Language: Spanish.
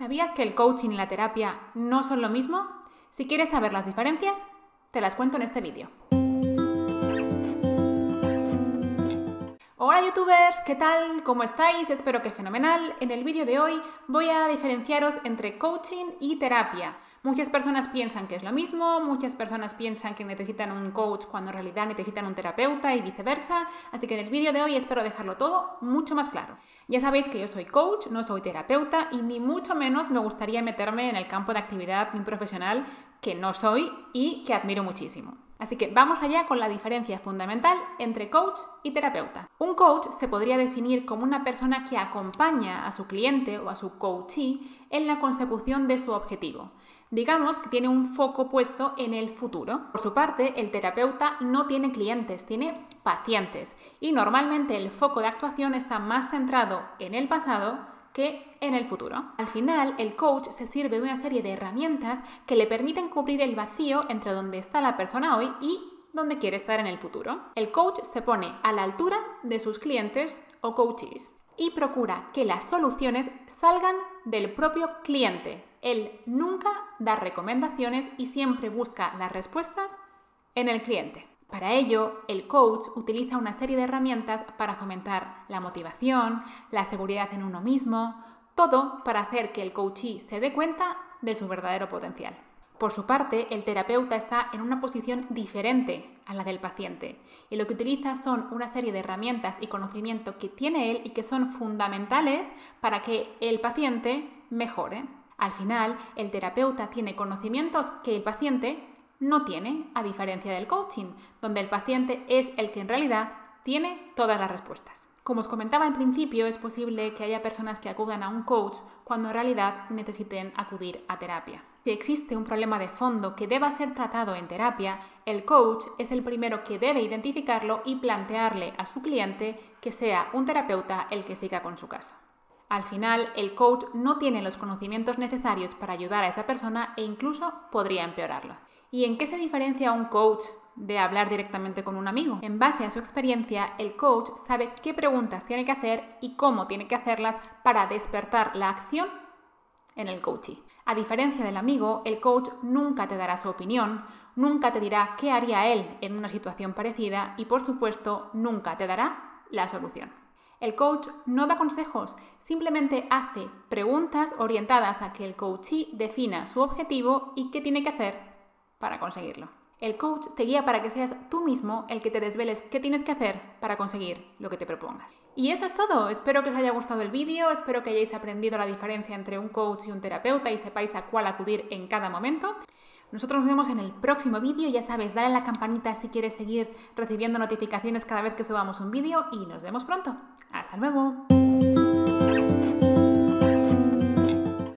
¿Sabías que el coaching y la terapia no son lo mismo? Si quieres saber las diferencias, te las cuento en este vídeo. Hola youtubers, ¿qué tal? ¿Cómo estáis? Espero que fenomenal. En el vídeo de hoy voy a diferenciaros entre coaching y terapia. Muchas personas piensan que es lo mismo, muchas personas piensan que necesitan un coach cuando en realidad necesitan un terapeuta y viceversa, así que en el vídeo de hoy espero dejarlo todo mucho más claro. Ya sabéis que yo soy coach, no soy terapeuta y ni mucho menos me gustaría meterme en el campo de actividad de un profesional que no soy y que admiro muchísimo. Así que vamos allá con la diferencia fundamental entre coach y terapeuta. Un coach se podría definir como una persona que acompaña a su cliente o a su coachee en la consecución de su objetivo. Digamos que tiene un foco puesto en el futuro. Por su parte, el terapeuta no tiene clientes, tiene pacientes y normalmente el foco de actuación está más centrado en el pasado que en el futuro. Al final, el coach se sirve de una serie de herramientas que le permiten cubrir el vacío entre donde está la persona hoy y donde quiere estar en el futuro. El coach se pone a la altura de sus clientes o coaches y procura que las soluciones salgan del propio cliente. Él nunca da recomendaciones y siempre busca las respuestas en el cliente. Para ello, el coach utiliza una serie de herramientas para fomentar la motivación, la seguridad en uno mismo, todo para hacer que el coachee se dé cuenta de su verdadero potencial. Por su parte, el terapeuta está en una posición diferente a la del paciente y lo que utiliza son una serie de herramientas y conocimiento que tiene él y que son fundamentales para que el paciente mejore. Al final, el terapeuta tiene conocimientos que el paciente no tiene, a diferencia del coaching, donde el paciente es el que en realidad tiene todas las respuestas. Como os comentaba al principio, es posible que haya personas que acudan a un coach cuando en realidad necesiten acudir a terapia. Si existe un problema de fondo que deba ser tratado en terapia, el coach es el primero que debe identificarlo y plantearle a su cliente que sea un terapeuta el que siga con su caso. Al final, el coach no tiene los conocimientos necesarios para ayudar a esa persona e incluso podría empeorarlo. ¿Y en qué se diferencia un coach de hablar directamente con un amigo? En base a su experiencia, el coach sabe qué preguntas tiene que hacer y cómo tiene que hacerlas para despertar la acción en el coachee. A diferencia del amigo, el coach nunca te dará su opinión, nunca te dirá qué haría él en una situación parecida y por supuesto nunca te dará la solución. El coach no da consejos, simplemente hace preguntas orientadas a que el coachee defina su objetivo y qué tiene que hacer para conseguirlo. El coach te guía para que seas tú mismo el que te desveles qué tienes que hacer para conseguir lo que te propongas. Y eso es todo. Espero que os haya gustado el vídeo, espero que hayáis aprendido la diferencia entre un coach y un terapeuta y sepáis a cuál acudir en cada momento. Nosotros nos vemos en el próximo vídeo, ya sabes, dale a la campanita si quieres seguir recibiendo notificaciones cada vez que subamos un vídeo y nos vemos pronto. Hasta luego.